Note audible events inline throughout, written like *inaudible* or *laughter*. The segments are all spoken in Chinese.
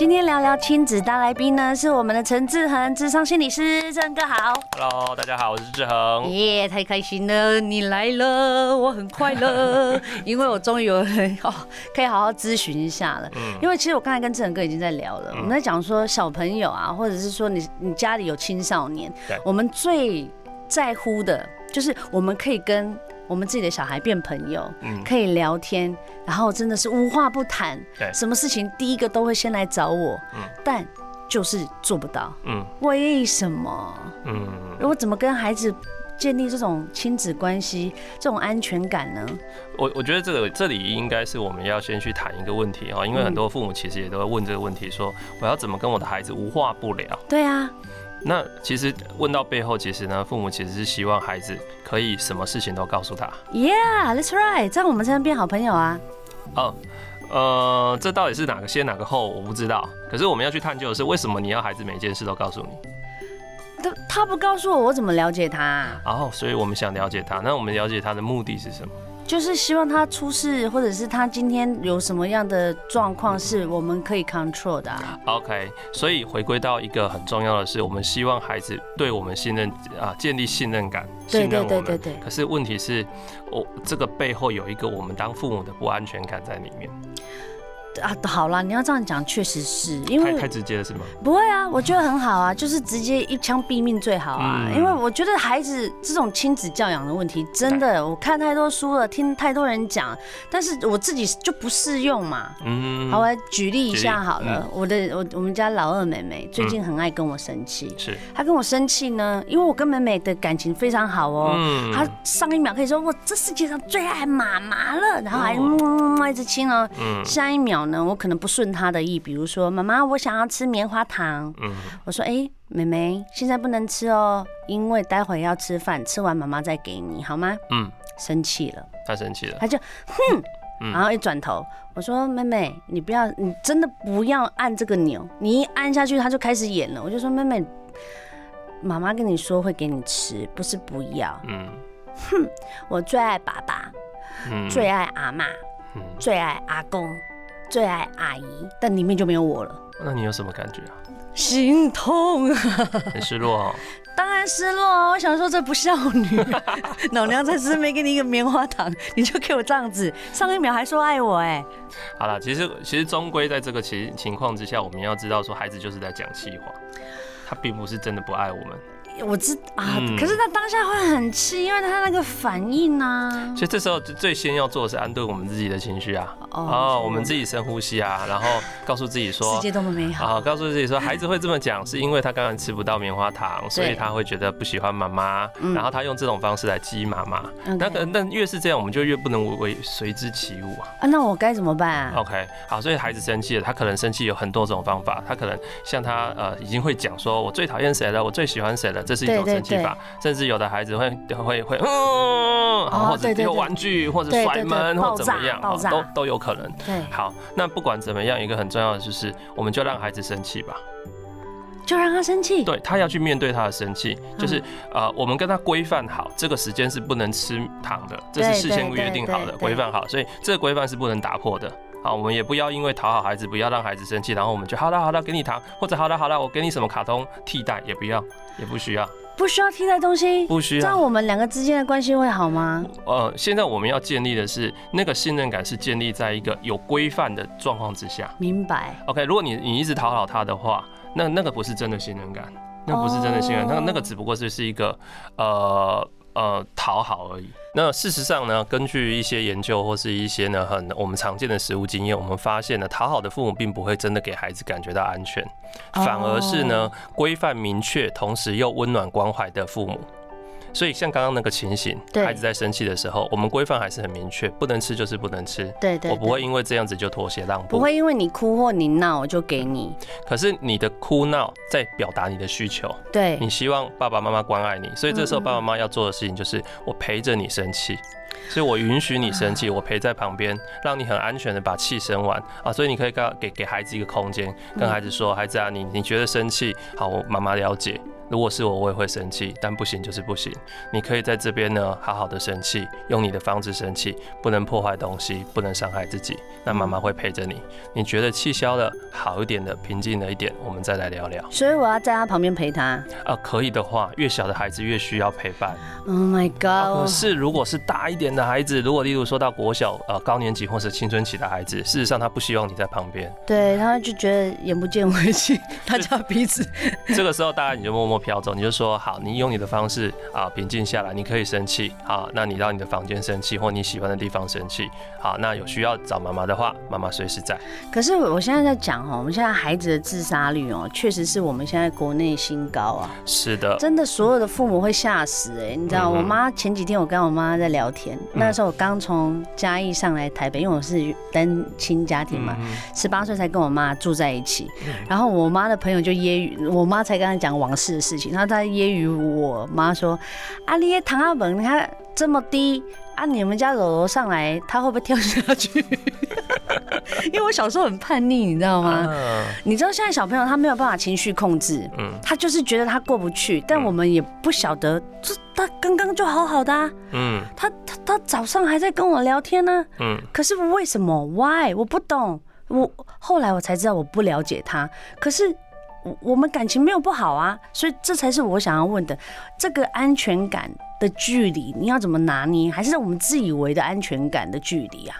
今天聊聊亲子大来宾呢，是我们的陈志恒，智商心理师，志恒哥好。Hello，大家好，我是志恒。耶，太开心了，你来了，我很快乐，因为我终于有人哦，可以好好咨询一下了。嗯。因为其实我刚才跟志恒哥已经在聊了，嗯、我们在讲说小朋友啊，或者是说你你家里有青少年，我们最在乎的就是我们可以跟。我们自己的小孩变朋友，嗯，可以聊天，然后真的是无话不谈，对，什么事情第一个都会先来找我，嗯，但就是做不到，嗯，为什么？嗯，我怎么跟孩子建立这种亲子关系、这种安全感呢？我我觉得这个这里应该是我们要先去谈一个问题哈，因为很多父母其实也都会问这个问题，说我要怎么跟我的孩子无话不聊？对啊。那其实问到背后，其实呢，父母其实是希望孩子可以什么事情都告诉他。Yeah, that's right，这样我们才能变好朋友啊。哦，呃，这到底是哪个先哪个后，我不知道。可是我们要去探究的是，为什么你要孩子每件事都告诉你？他他不告诉我，我怎么了解他啊？哦，所以我们想了解他。那我们了解他的目的是什么？就是希望他出事，或者是他今天有什么样的状况是我们可以 control 的啊。OK，所以回归到一个很重要的是，我们希望孩子对我们信任啊，建立信任感，信任我们。对对对对。可是问题是，我这个背后有一个我们当父母的不安全感在里面。啊，好啦，你要这样讲，确实是因为太太直接了，是吗？不会啊，我觉得很好啊，就是直接一枪毙命最好啊。嗯、因为我觉得孩子这种亲子教养的问题，真的，我看太多书了，听太多人讲，但是我自己就不适用嘛。嗯。好，我来举例一下好了。嗯、我的我我们家老二妹妹最近很爱跟我生气，是、嗯。她跟我生气呢，因为我跟妹妹的感情非常好哦。嗯。她上一秒可以说我这世界上最爱妈妈了，然后还么么么一直亲哦。嗯。下一秒。我可能不顺他的意，比如说妈妈，我想要吃棉花糖。嗯，我说，哎，妹妹，现在不能吃哦，因为待会要吃饭，吃完妈妈再给你，好吗？嗯，生气了，他生气了，他就哼，然后一转头，我说，妹妹，你不要，你真的不要按这个钮，你一按下去，他就开始演了。我就说，妹妹，妈妈跟你说会给你吃，不是不要。嗯，哼，我最爱爸爸，嗯，最爱阿妈，嗯，最爱阿公。最爱阿姨，但里面就没有我了。那你有什么感觉啊？心痛啊！很失落哦。当然失落啊！我想说这不孝女，*laughs* 老娘才是没给你一个棉花糖，你就给我这样子，上一秒还说爱我哎。好了，其实其实终归在这个情情况之下，我们要知道说孩子就是在讲气话，他并不是真的不爱我们。我知啊，嗯、可是他当下会很气，因为他那个反应呢、啊。所以这时候最先要做的是安顿我们自己的情绪啊，哦，哦，我们自己深呼吸啊，然后告诉自己说，世界多么美好啊，告诉自己说，*laughs* 孩子会这么讲，是因为他刚刚吃不到棉花糖，所以他会觉得不喜欢妈妈，然后他用这种方式来激妈妈。嗯、那可能越是这样，我们就越不能为随之起舞啊。啊，那我该怎么办啊？OK，好，所以孩子生气了，他可能生气有很多种方法，他可能像他呃已经会讲说，我最讨厌谁了，我最喜欢谁了，这是一种生气法。甚至有的孩子会会会嗯，或者丢玩具，或者甩门，或怎么样，都都有可能。对，好，那不管怎么样，一个很重要的就是，我们就让孩子生气吧，就让他生气。对，他要去面对他的生气，就是呃，我们跟他规范好，这个时间是不能吃糖的，这是事先约定好的，规范好，所以这个规范是不能打破的。好，我们也不要因为讨好孩子，不要让孩子生气，然后我们就好了好了，给你糖，或者好了好了，我给你什么卡通替代，也不要，也不需要。不需要替代东西，不需要。这样我们两个之间的关系会好吗？呃，现在我们要建立的是那个信任感，是建立在一个有规范的状况之下。明白。OK，如果你你一直讨好他的话，那那个不是真的信任感，那个不是真的信任，那个那个只不过是是一个呃。呃，讨好而已。那事实上呢，根据一些研究或是一些呢很我们常见的实务经验，我们发现呢，讨好的父母并不会真的给孩子感觉到安全，反而是呢规范明确，同时又温暖关怀的父母。所以像刚刚那个情形，孩子在生气的时候，我们规范还是很明确，不能吃就是不能吃。对，对对，我不会因为这样子就妥协让步。不会因为你哭或你闹我就给你。可是你的哭闹在表达你的需求，对，你希望爸爸妈妈关爱你，所以这时候爸爸妈妈要做的事情就是我陪着你生气。所以我允许你生气，我陪在旁边，让你很安全的把气生完啊。所以你可以告给给孩子一个空间，跟孩子说：“孩子啊，你你觉得生气，好，我妈妈了解。”如果是我，我也会生气，但不行就是不行。你可以在这边呢，好好的生气，用你的方式生气，不能破坏东西，不能伤害自己。那妈妈会陪着你。你觉得气消了，好一点的，平静了一点，我们再来聊聊。所以我要在他旁边陪他。啊、呃，可以的话，越小的孩子越需要陪伴。Oh my god！、啊、可是如果是大一点的孩子，如果例如说到国小、呃高年级或是青春期的孩子，事实上他不希望你在旁边。对，他就觉得眼不见为净，*laughs* 大家彼此。*laughs* 这个时候，大概你就默默飘走，你就说。好，你用你的方式啊，平静下来。你可以生气，好，那你到你的房间生气，或你喜欢的地方生气。好，那有需要找妈妈的话，妈妈随时在。可是我现在在讲哦，我们现在孩子的自杀率哦，确实是我们现在国内新高啊。是的，真的，所有的父母会吓死哎、欸！你知道，我妈前几天我跟我妈在聊天，嗯、那时候我刚从嘉义上来台北，因为我是单亲家庭嘛，十八岁才跟我妈住在一起。然后我妈的朋友就揶揄我妈，才跟她讲往事的事情，然后他揶。揄我妈说：“啊，你的唐阿文，你看这么低啊，你们家柔柔上来，他会不会跳下去？” *laughs* 因为我小时候很叛逆，你知道吗？你知道现在小朋友他没有办法情绪控制，嗯，他就是觉得他过不去，但我们也不晓得，这他刚刚就好好的啊，嗯，他他他早上还在跟我聊天呢，嗯，可是为什么？Why？我不懂，我后来我才知道我不了解他，可是。我我们感情没有不好啊，所以这才是我想要问的，这个安全感的距离，你要怎么拿捏？还是我们自以为的安全感的距离啊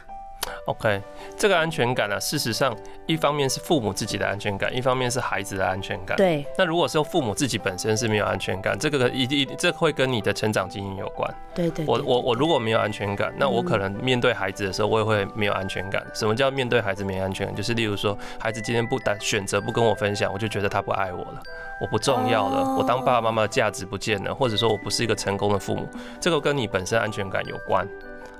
？OK，这个安全感呢、啊，事实上，一方面是父母自己的安全感，一方面是孩子的安全感。对。那如果说父母自己本身是没有安全感，这个一定这会跟你的成长经验有关。对对，对。我我我如果没有安全感，那我可能面对孩子的时候，我也会没有安全感。什么叫面对孩子没安全感？就是例如说，孩子今天不单选择不跟我分享，我就觉得他不爱我了，我不重要了，我当爸爸妈妈的价值不见了，或者说我不是一个成功的父母，这个跟你本身安全感有关。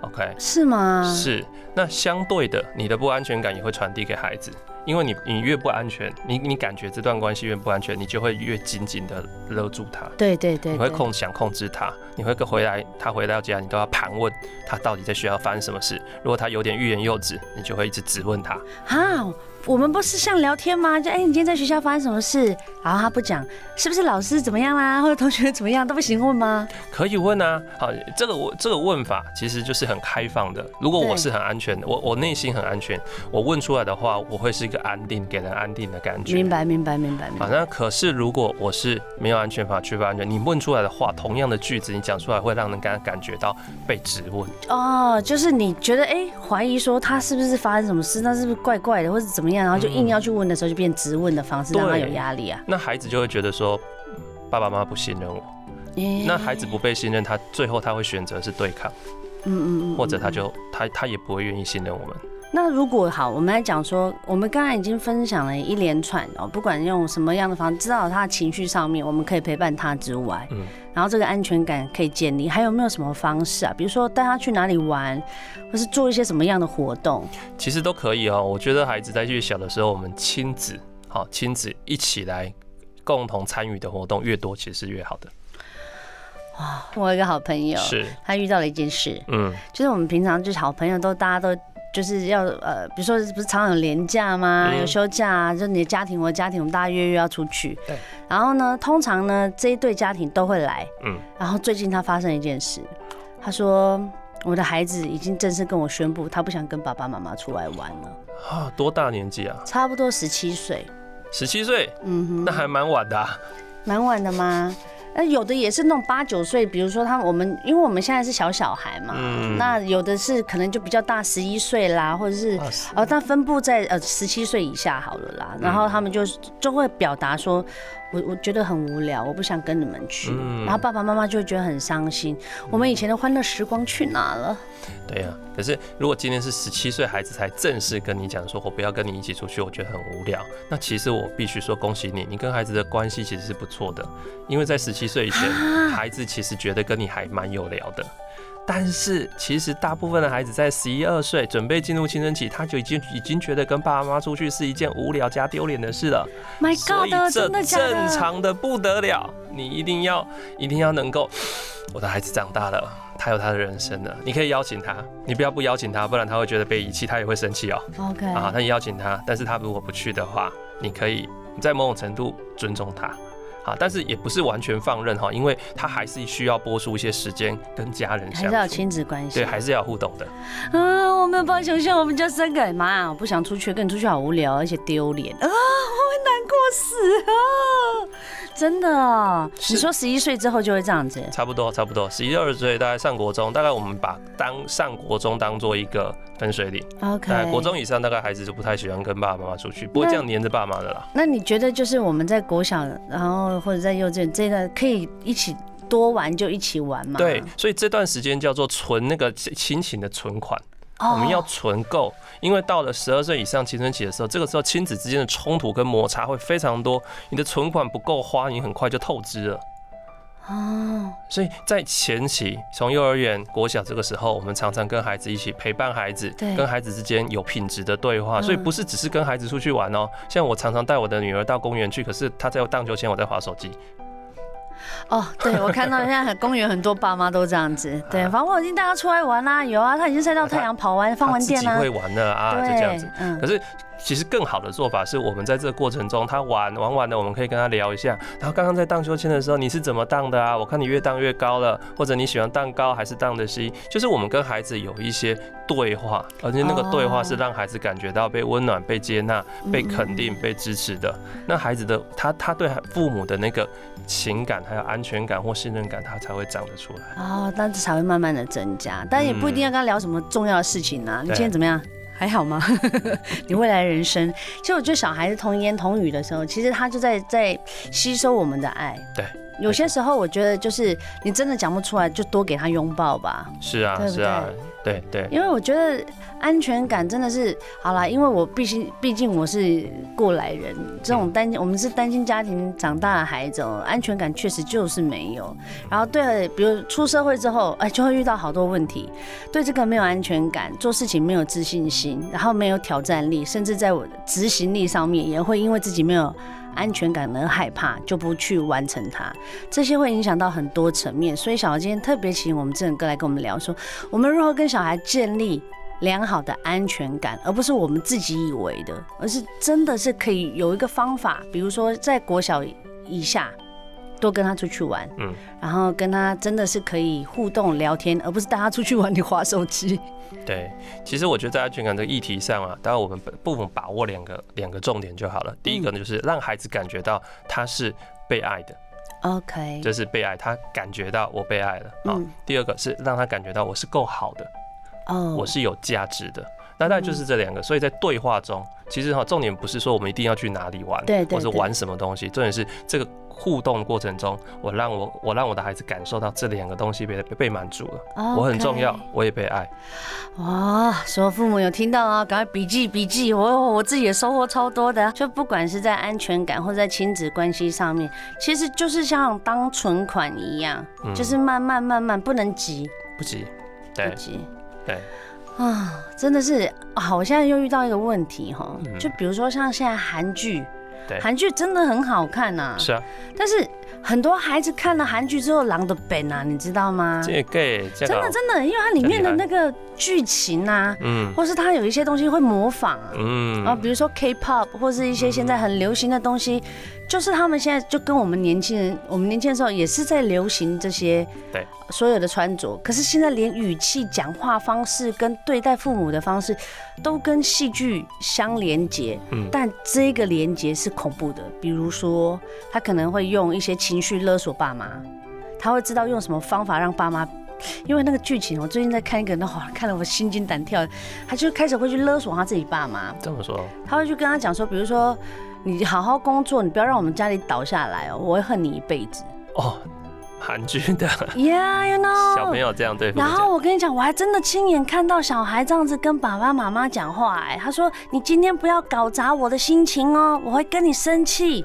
OK，是吗？是。那相对的，你的不安全感也会传递给孩子，因为你你越不安全，你你感觉这段关系越不安全，你就会越紧紧的勒住他。对对对，对，你会控想控制他，你会回来，他回到家，你都要盘问他到底在学校发生什么事。如果他有点欲言又止，你就会一直质问他。好。我们不是像聊天吗？就哎、欸，你今天在学校发生什么事？然后他不讲，是不是老师怎么样啦，或者同学怎么样，都不行问吗？可以问啊。好，这个我这个问法其实就是很开放的。如果我是很安全的，我我内心很安全，我问出来的话，我会是一个安定，给人安定的感觉。明白，明白，明白。明白。好，那可是如果我是没有安全法，缺乏安全，你问出来的话，同样的句子，你讲出来会让人感感觉到被质问。哦，就是你觉得哎，怀疑说他是不是发生什么事，那是不是怪怪的，或者怎么样，然后就硬要去。问的时候就变质问的方式，让他有压力啊。那孩子就会觉得说，爸爸妈妈不信任我。那孩子不被信任，他最后他会选择是对抗。嗯嗯嗯，或者他就他他也不会愿意信任我们。那如果好，我们来讲说，我们刚才已经分享了一连串哦，不管用什么样的方式，知道他的情绪上面我们可以陪伴他之外，嗯，然后这个安全感可以建立，还有没有什么方式啊？比如说带他去哪里玩，或是做一些什么样的活动？其实都可以哦。我觉得孩子在越小的时候，我们亲子好亲子一起来共同参与的活动越多，其实是越好的。哇，我有一个好朋友，是他遇到了一件事，嗯，就是我们平常就是好朋友都大家都。就是要呃，比如说不是常常有年假吗？有休假啊，就你的家庭，我的家庭，我们大家约约要出去。对。然后呢，通常呢这一对家庭都会来。嗯。然后最近他发生一件事，他说我的孩子已经正式跟我宣布，他不想跟爸爸妈妈出来玩了。啊，多大年纪啊？差不多十七岁。十七岁？嗯哼。那还蛮晚的啊。蛮晚的吗？那有的也是那种八九岁，比如说他我们，因为我们现在是小小孩嘛，嗯、那有的是可能就比较大，十一岁啦，或者是哦，但分布在呃十七岁以下好了啦，然后他们就就会表达说。我我觉得很无聊，我不想跟你们去，嗯、然后爸爸妈妈就会觉得很伤心。嗯、我们以前的欢乐时光去哪了？对呀、啊，可是如果今天是十七岁孩子才正式跟你讲说，我不要跟你一起出去，我觉得很无聊。那其实我必须说恭喜你，你跟孩子的关系其实是不错的，因为在十七岁以前，啊、孩子其实觉得跟你还蛮有聊的。但是其实大部分的孩子在十一二岁准备进入青春期，他就已经已经觉得跟爸爸妈妈出去是一件无聊加丢脸的事了。My God，所以这正常的不得了，你一定要一定要能够，我的孩子长大了，他有他的人生了，你可以邀请他，你不要不邀请他，不然他会觉得被遗弃，他也会生气哦。OK，啊，那你邀请他，但是他如果不去的话，你可以在某种程度尊重他。好，但是也不是完全放任哈，因为他还是需要播出一些时间跟家人相处，还是要亲子关系，对，还是要互动的。啊，我没有办法想象我们家三个妈，我不想出去，跟你出去好无聊，而且丢脸啊，我会难过死啊。真的哦，你说十一岁之后就会这样子？差不多，差不多，十一二岁大概上国中，大概我们把当上国中当做一个分水岭。OK，国中以上大概孩子就不太喜欢跟爸爸妈妈出去，不会这样黏着爸妈的啦。那你觉得就是我们在国小，然后或者在幼稚园这个可以一起多玩就一起玩嘛？对，所以这段时间叫做存那个亲情的存款。我们要存够，因为到了十二岁以上青春期的时候，这个时候亲子之间的冲突跟摩擦会非常多，你的存款不够花，你很快就透支了。哦，所以在前期，从幼儿园、国小这个时候，我们常常跟孩子一起陪伴孩子，跟孩子之间有品质的对话。所以不是只是跟孩子出去玩哦，像我常常带我的女儿到公园去，可是她在荡秋千，我在划手机。哦，对，我看到现在很公园很多爸妈都这样子，对，反正我已经带他出来玩啦，有啊，他已经晒到太阳跑完放完电啦，会玩的啊，就这样子，嗯，可是。其实更好的做法是我们在这个过程中，他玩玩完了，我们可以跟他聊一下。然后刚刚在荡秋千的时候，你是怎么荡的啊？我看你越荡越高了，或者你喜欢荡高还是荡的低？就是我们跟孩子有一些对话，而且那个对话是让孩子感觉到被温暖、被接纳、被肯定、被支持的。那孩子的他他对父母的那个情感还有安全感或信任感，他才会长得出来。哦，但是才会慢慢的增加，但也不一定要跟他聊什么重要的事情啊。你今天怎么样？还好吗？*laughs* 你未来人生，其实我觉得小孩子童言童语的时候，其实他就在在吸收我们的爱。对，有些时候我觉得就是你真的讲不出来，就多给他拥抱吧。是啊，对对？是啊。对对，因为我觉得安全感真的是好啦，因为我毕竟毕竟我是过来人，这种单我们是单亲家庭长大的孩子，安全感确实就是没有。然后对，比如出社会之后，哎，就会遇到好多问题，对这个没有安全感，做事情没有自信心，然后没有挑战力，甚至在我的执行力上面也会因为自己没有安全感而害怕，就不去完成它。这些会影响到很多层面，所以小豪今天特别请我们志仁哥来跟我们聊说，我们如何跟小孩建立良好的安全感，而不是我们自己以为的，而是真的是可以有一个方法，比如说在国小以下。多跟他出去玩，嗯，然后跟他真的是可以互动聊天，而不是带他出去玩你划手机。*laughs* 对，其实我觉得在安全感这个议题上啊，当然我们部分把握两个两个重点就好了。第一个呢，就是让孩子感觉到他是被爱的，OK，这是被爱，他感觉到我被爱了啊。嗯，第二个是让他感觉到我是够好的，哦，我是有价值的。那大概就是这两个，所以在对话中，其实哈，重点不是说我们一定要去哪里玩，对，或者玩什么东西，重点是这个互动过程中，我让我我让我的孩子感受到这两个东西被被满足了，我很重要，我也被爱。哇，所有父母有听到啊，赶快笔记笔记，我我自己也收获超多的。就不管是在安全感或者在亲子关系上面，其实就是像当存款一样，就是慢慢慢慢，不能急，不急，对，不急，对。啊，真的是好，我现在又遇到一个问题哈，就比如说像现在韩剧，对，韩剧真的很好看呐，是啊，但是很多孩子看了韩剧之后狼的本啊，你知道吗？这个真的真的，因为它里面的那个剧情啊，嗯，或是它有一些东西会模仿，嗯，然后，比如说 K-pop 或是一些现在很流行的东西。就是他们现在就跟我们年轻人，我们年轻的时候也是在流行这些，对，所有的穿着。可是现在连语气、讲话方式跟对待父母的方式，都跟戏剧相连接。嗯，但这个连接是恐怖的。比如说，他可能会用一些情绪勒索爸妈，他会知道用什么方法让爸妈。因为那个剧情，我最近在看一个，那哇，看了我心惊胆跳。他就开始会去勒索他自己爸妈。这么说？他会去跟他讲说，比如说。你好好工作，你不要让我们家里倒下来哦，我会恨你一辈子。哦，韩剧的，Yeah，you know，小朋友这样对。然后我跟你讲，我还真的亲眼看到小孩这样子跟爸爸妈妈讲话，哎，他说：“你今天不要搞砸我的心情哦，我会跟你生气。”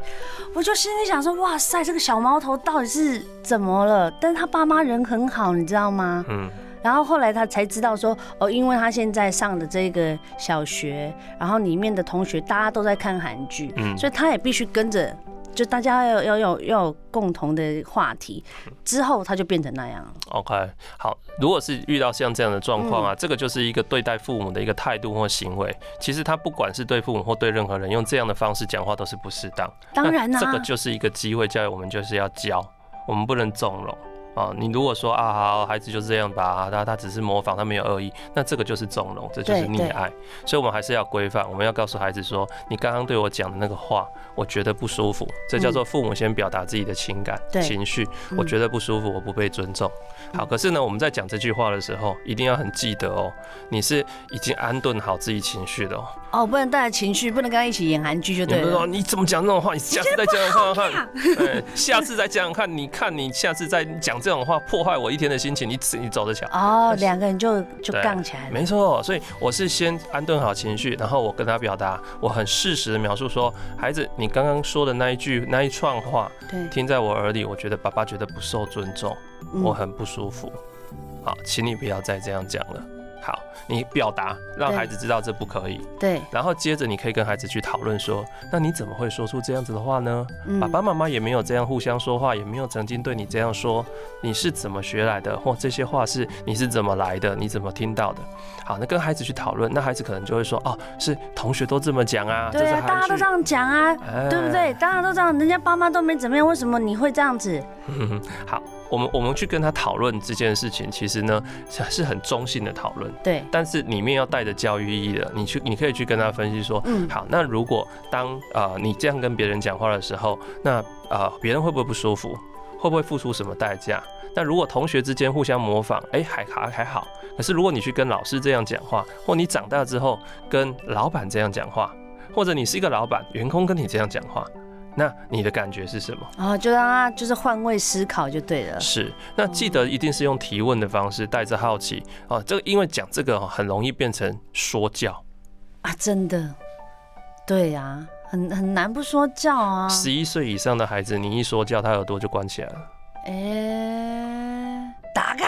我就心里想说：“哇塞，这个小毛头到底是怎么了？”但是他爸妈人很好，你知道吗？嗯。然后后来他才知道说，哦，因为他现在上的这个小学，然后里面的同学大家都在看韩剧，嗯，所以他也必须跟着。就大家要要要要有共同的话题，之后他就变成那样了。OK，好，如果是遇到像这样的状况啊，嗯、这个就是一个对待父母的一个态度或行为。其实他不管是对父母或对任何人，用这样的方式讲话都是不适当。当然啦、啊，这个就是一个机会教育，我们就是要教，我们不能纵容。啊，你如果说啊，好，孩子就是这样吧，他他只是模仿，他没有恶意，那这个就是纵容，这就是溺爱，所以我们还是要规范，我们要告诉孩子说，你刚刚对我讲的那个话，我觉得不舒服，这叫做父母先表达自己的情感、嗯、情绪，我觉得不舒服，我不被尊重。好，可是呢，我们在讲这句话的时候，一定要很记得哦，你是已经安顿好自己情绪的哦。哦，不能带着情绪，不能跟他一起演韩剧就对了。说你怎么讲这种话？你下次再讲讲看看，对，下次再讲讲看，你看你下次再讲这种话，破坏我一天的心情，你你走着瞧。哦，两个人就就杠起来了。没错，所以我是先安顿好情绪，然后我跟他表达，我很适时的描述说，孩子，你刚刚说的那一句那一串话，对，听在我耳里，我觉得爸爸觉得不受尊重，我很不舒服。好，请你不要再这样讲了。好，你表达让孩子知道这不可以。对，然后接着你可以跟孩子去讨论说，那你怎么会说出这样子的话呢？嗯、爸爸妈妈也没有这样互相说话，也没有曾经对你这样说，你是怎么学来的？或这些话是你是怎么来的？你怎么听到的？好，那跟孩子去讨论，那孩子可能就会说，哦，是同学都这么讲啊，对啊，大家都这样讲啊，哎、对不对？大家都这样，人家爸妈都没怎么样，为什么你会这样子？*laughs* 好。我们我们去跟他讨论这件事情，其实呢是很中性的讨论，对。但是里面要带着教育意义的，你去你可以去跟他分析说，嗯，好，那如果当呃你这样跟别人讲话的时候，那呃别人会不会不舒服？会不会付出什么代价？那如果同学之间互相模仿，哎，还还还好。可是如果你去跟老师这样讲话，或你长大之后跟老板这样讲话，或者你是一个老板，员工跟你这样讲话。那你的感觉是什么？啊，就让他就是换位思考就对了。是，那记得一定是用提问的方式，带着好奇啊。这个因为讲这个很容易变成说教啊，真的，对呀，很很难不说教啊。十一岁以上的孩子，你一说教，他耳朵就关起来了。哎。打开，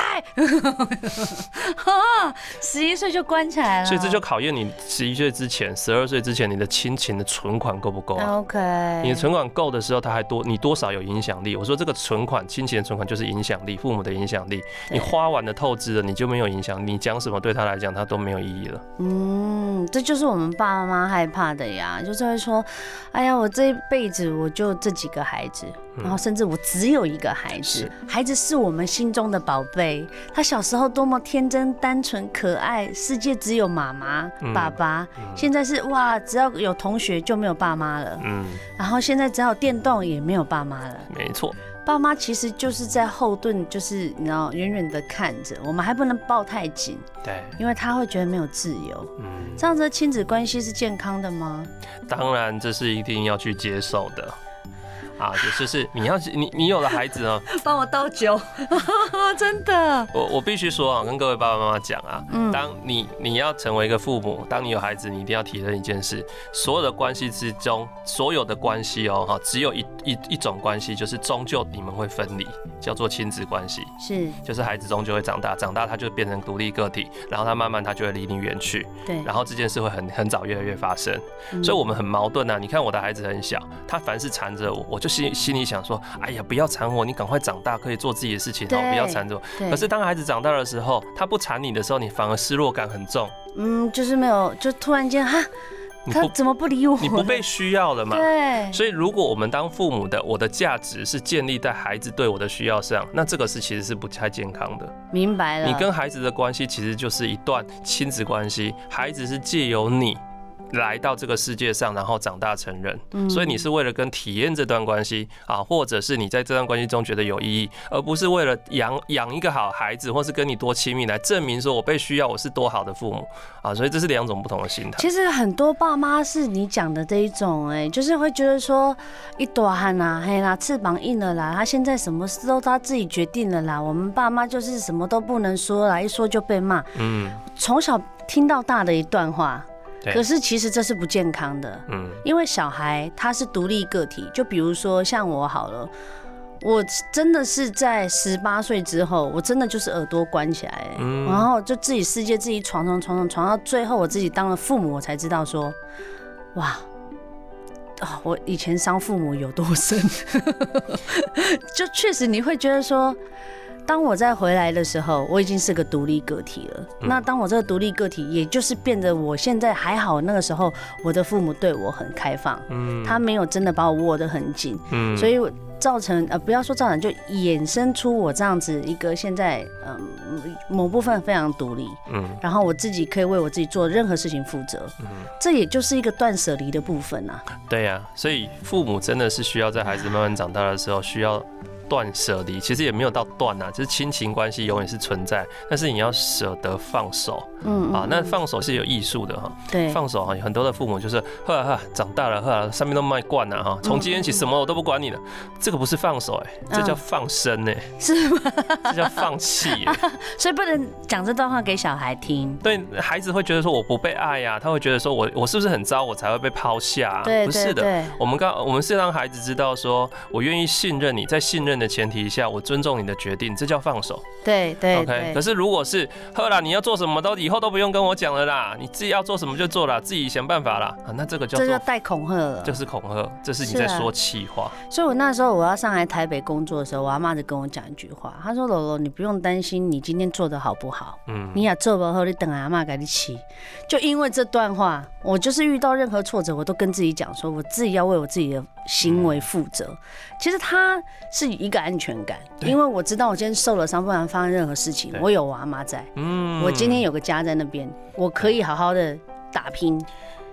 十一岁就关起来了，所以这就考验你十一岁之前、十二岁之前，你的亲情的存款够不够？OK，你的存款够的时候，他还多，你多少有影响力？我说这个存款，亲情的存款就是影响力，父母的影响力。你花完了、透支了，你就没有影响，你讲什么对他来讲，他都没有意义了。嗯，这就是我们爸爸妈妈害怕的呀，就是会说，哎呀，我这一辈子我就这几个孩子。然后甚至我只有一个孩子，孩子是我们心中的宝贝。他小时候多么天真、单纯、可爱，世界只有妈妈、爸爸。现在是哇，只要有同学就没有爸妈了。嗯。然后现在只要有电动也没有爸妈了。没错。爸妈其实就是在后盾，就是你知道，远远的看着，我们还不能抱太紧。对。因为他会觉得没有自由。嗯。这样子的亲子关系是健康的吗？当然，这是一定要去接受的。啊，就是你要你你有了孩子哦，*laughs* 帮我倒酒，真的。我我必须说啊，跟各位爸爸妈妈讲啊，嗯，当你你要成为一个父母，当你有孩子，你一定要体认一件事：所有的关系之中，所有的关系哦，哈，只有一一一种关系，就是终究你们会分离，叫做亲子关系。是，就是孩子终究会长大，长大他就变成独立个体，然后他慢慢他就会离你远去。对，然后这件事会很很早越来越发生，所以我们很矛盾啊。你看我的孩子很小，他凡是缠着我，我就。心心里想说，哎呀，不要缠我，你赶快长大，可以做自己的事情，然后不要缠着我。可是当孩子长大的时候，他不缠你的时候，你反而失落感很重。嗯，就是没有，就突然间哈，他怎么不理我？你不被需要了嘛？对。所以如果我们当父母的，我的价值是建立在孩子对我的需要上，那这个是其实是不太健康的。明白了。你跟孩子的关系其实就是一段亲子关系，孩子是借由你。来到这个世界上，然后长大成人，嗯、所以你是为了跟体验这段关系啊，或者是你在这段关系中觉得有意义，而不是为了养养一个好孩子，或是跟你多亲密来证明说我被需要，我是多好的父母啊，所以这是两种不同的心态。其实很多爸妈是你讲的这一种，哎，就是会觉得说一朵汗呐，嘿啦，翅膀硬了啦，他现在什么事都他自己决定了啦，我们爸妈就是什么都不能说啦，一说就被骂。嗯，从小听到大的一段话。可是其实这是不健康的，嗯，因为小孩他是独立个体，就比如说像我好了，我真的是在十八岁之后，我真的就是耳朵关起来，嗯、然后就自己世界自己闯闯闯闯闯到最后，我自己当了父母，我才知道说，哇，啊，我以前伤父母有多深，*laughs* 就确实你会觉得说，当我再回来的时候，我已经是个独立个体了。嗯、那当我这个独立个体，也就是变得我现在还好，那个时候我的父母对我很开放，嗯，他没有真的把我握得很紧，嗯，所以。造成呃，不要说造成，就衍生出我这样子一个现在嗯、呃、某部分非常独立，嗯，然后我自己可以为我自己做任何事情负责，嗯，这也就是一个断舍离的部分啊。对呀、啊，所以父母真的是需要在孩子慢慢长大的时候需要。断舍离其实也没有到断呐，就是亲情关系永远是存在，但是你要舍得放手，嗯啊，那放手是有艺术的哈，对，放手哈，很多的父母就是呵呵长大了呵，上面都卖惯了哈，从今天起什么我都不管你了，这个不是放手哎，这叫放生哎，是吗？这叫放弃哎，*laughs* 所以不能讲这段话给小孩听，对孩子会觉得说我不被爱呀，他会觉得说我我是不是很糟，我才会被抛下？对，不是的，我们刚我们是让孩子知道说我愿意信任你，在信任的前提下，我尊重你的决定，这叫放手。对对，OK。可是如果是后来你要做什么，都以后都不用跟我讲了啦，你自己要做什么就做了，自己想办法啦。啊，那这个叫做这带恐吓了，就是恐吓，这是你在说气话。所以我那时候我要上来台北工作的时候，我阿妈就跟我讲一句话，她说：“柔柔，你不用担心你今天做的好不好，嗯，你也做不好，你等阿妈给你起。”就因为这段话，我就是遇到任何挫折，我都跟自己讲说，我自己要为我自己的行为负责。其实他是一个安全。感，因为我知道我今天受了伤，不然发生任何事情，我有我阿妈在，嗯，我今天有个家在那边，我可以好好的打拼。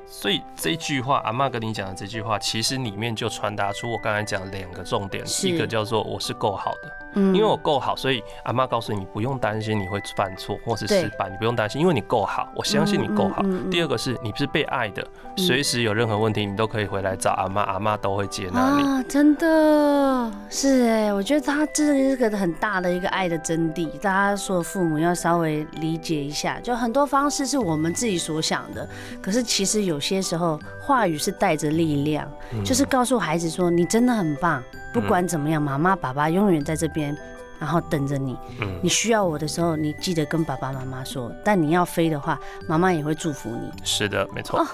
所以这一句话，阿妈跟你讲的这句话，其实里面就传达出我刚才讲的两个重点，一个叫做我是够好的。嗯，因为我够好，所以阿妈告诉你不用担心你会犯错或是失败，你不用担心，因为你够好，我相信你够好。第二个是你是被爱的，随时有任何问题你都可以回来找阿妈，阿妈都会接纳你。啊，真的是哎，我觉得他这是一个很大的一个爱的真谛，大家说父母要稍微理解一下，就很多方式是我们自己所想的，可是其实有些时候话语是带着力量，就是告诉孩子说你真的很棒。不管怎么样，妈妈、爸爸永远在这边，然后等着你。嗯，你需要我的时候，你记得跟爸爸妈妈说。但你要飞的话，妈妈也会祝福你。是的，没错。哦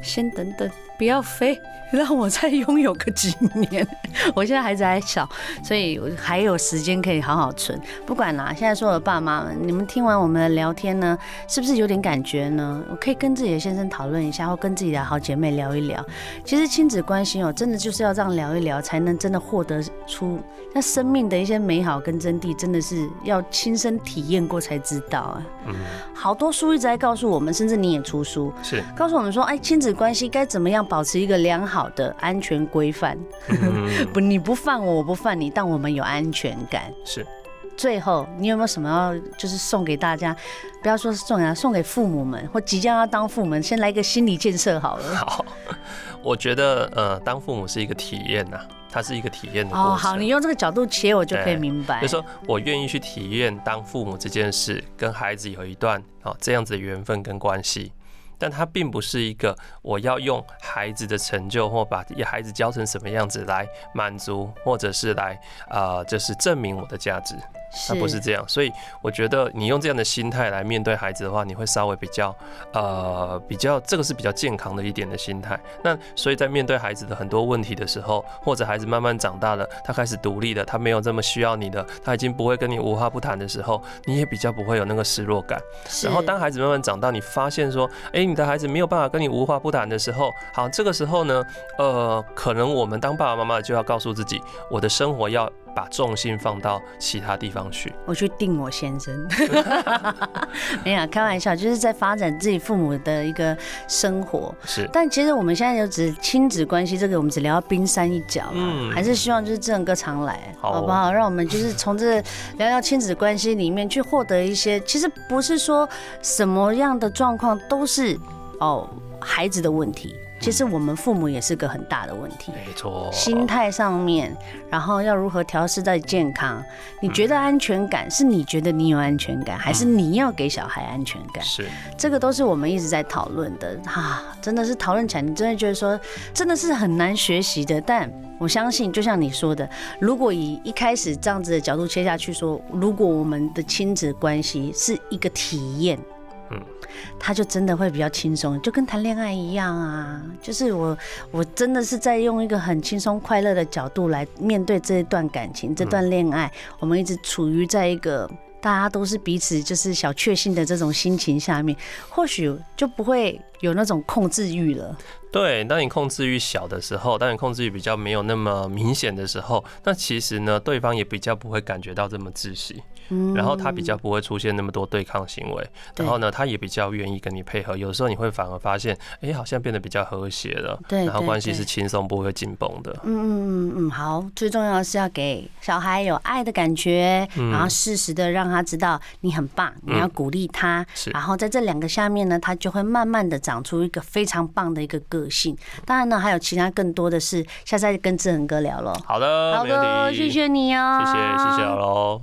先等等，不要飞，*laughs* 让我再拥有个几年。*laughs* 我现在孩子还小，所以还有时间可以好好存。不管啦，现在所有的爸妈们，你们听完我们的聊天呢，是不是有点感觉呢？我可以跟自己的先生讨论一下，或跟自己的好姐妹聊一聊。其实亲子关系哦，真的就是要这样聊一聊，才能真的获得出那生命的一些美好跟真谛，真的是要亲身体验过才知道啊。嗯，好多书一直在告诉我们，甚至你也出书，是告诉我们说。哎，亲子关系该怎么样保持一个良好的安全规范？*laughs* 不，你不犯我，我不犯你，但我们有安全感。是。最后，你有没有什么要就是送给大家？不要说是送给送给父母们或即将要当父母们，先来一个心理建设好了。*laughs* 好，我觉得呃，当父母是一个体验呐，它是一个体验的过程。哦，好，你用这个角度切，我就可以明白。就是说我愿意去体验当父母这件事，跟孩子有一段啊这样子的缘分跟关系。但它并不是一个我要用孩子的成就或把孩子教成什么样子来满足，或者是来呃，就是证明我的价值。它不是这样，所以我觉得你用这样的心态来面对孩子的话，你会稍微比较呃比较这个是比较健康的一点的心态。那所以在面对孩子的很多问题的时候，或者孩子慢慢长大了，他开始独立了，他没有这么需要你的，他已经不会跟你无话不谈的时候，你也比较不会有那个失落感。然后当孩子慢慢长大，你发现说，哎，你的孩子没有办法跟你无话不谈的时候，好，这个时候呢，呃，可能我们当爸爸妈妈就要告诉自己，我的生活要。把重心放到其他地方去。我去定我先生，*laughs* 没有开玩笑，就是在发展自己父母的一个生活。是，但其实我们现在就只亲子关系这个，我们只聊到冰山一角。嗯，还是希望就是正哥常来，好不好？让我们就是从这聊聊亲子关系里面去获得一些，其实不是说什么样的状况都是哦孩子的问题。其实我们父母也是个很大的问题。没错，心态上面，然后要如何调试在健康？你觉得安全感是你觉得你有安全感，还是你要给小孩安全感？是，这个都是我们一直在讨论的哈，真的是讨论起来，你真的觉得说真的是很难学习的。但我相信，就像你说的，如果以一开始这样子的角度切下去说，如果我们的亲子关系是一个体验。他就真的会比较轻松，就跟谈恋爱一样啊。就是我，我真的是在用一个很轻松快乐的角度来面对这一段感情，这段恋爱。我们一直处于在一个大家都是彼此就是小确幸的这种心情下面，或许就不会有那种控制欲了。对，当你控制欲小的时候，当你控制欲比较没有那么明显的时候，那其实呢，对方也比较不会感觉到这么窒息。然后他比较不会出现那么多对抗行为，然后呢，他也比较愿意跟你配合。有时候你会反而发现，哎，好像变得比较和谐了，对，然后关系是轻松，不会紧绷的。嗯嗯嗯嗯，好，最重要的是要给小孩有爱的感觉，然后适时的让他知道你很棒，你要鼓励他。是，然后在这两个下面呢，他就会慢慢的长出一个非常棒的一个个性。当然呢，还有其他更多的事，下次再跟志恒哥聊喽。好的，好的，谢谢你哦，谢谢谢谢喽。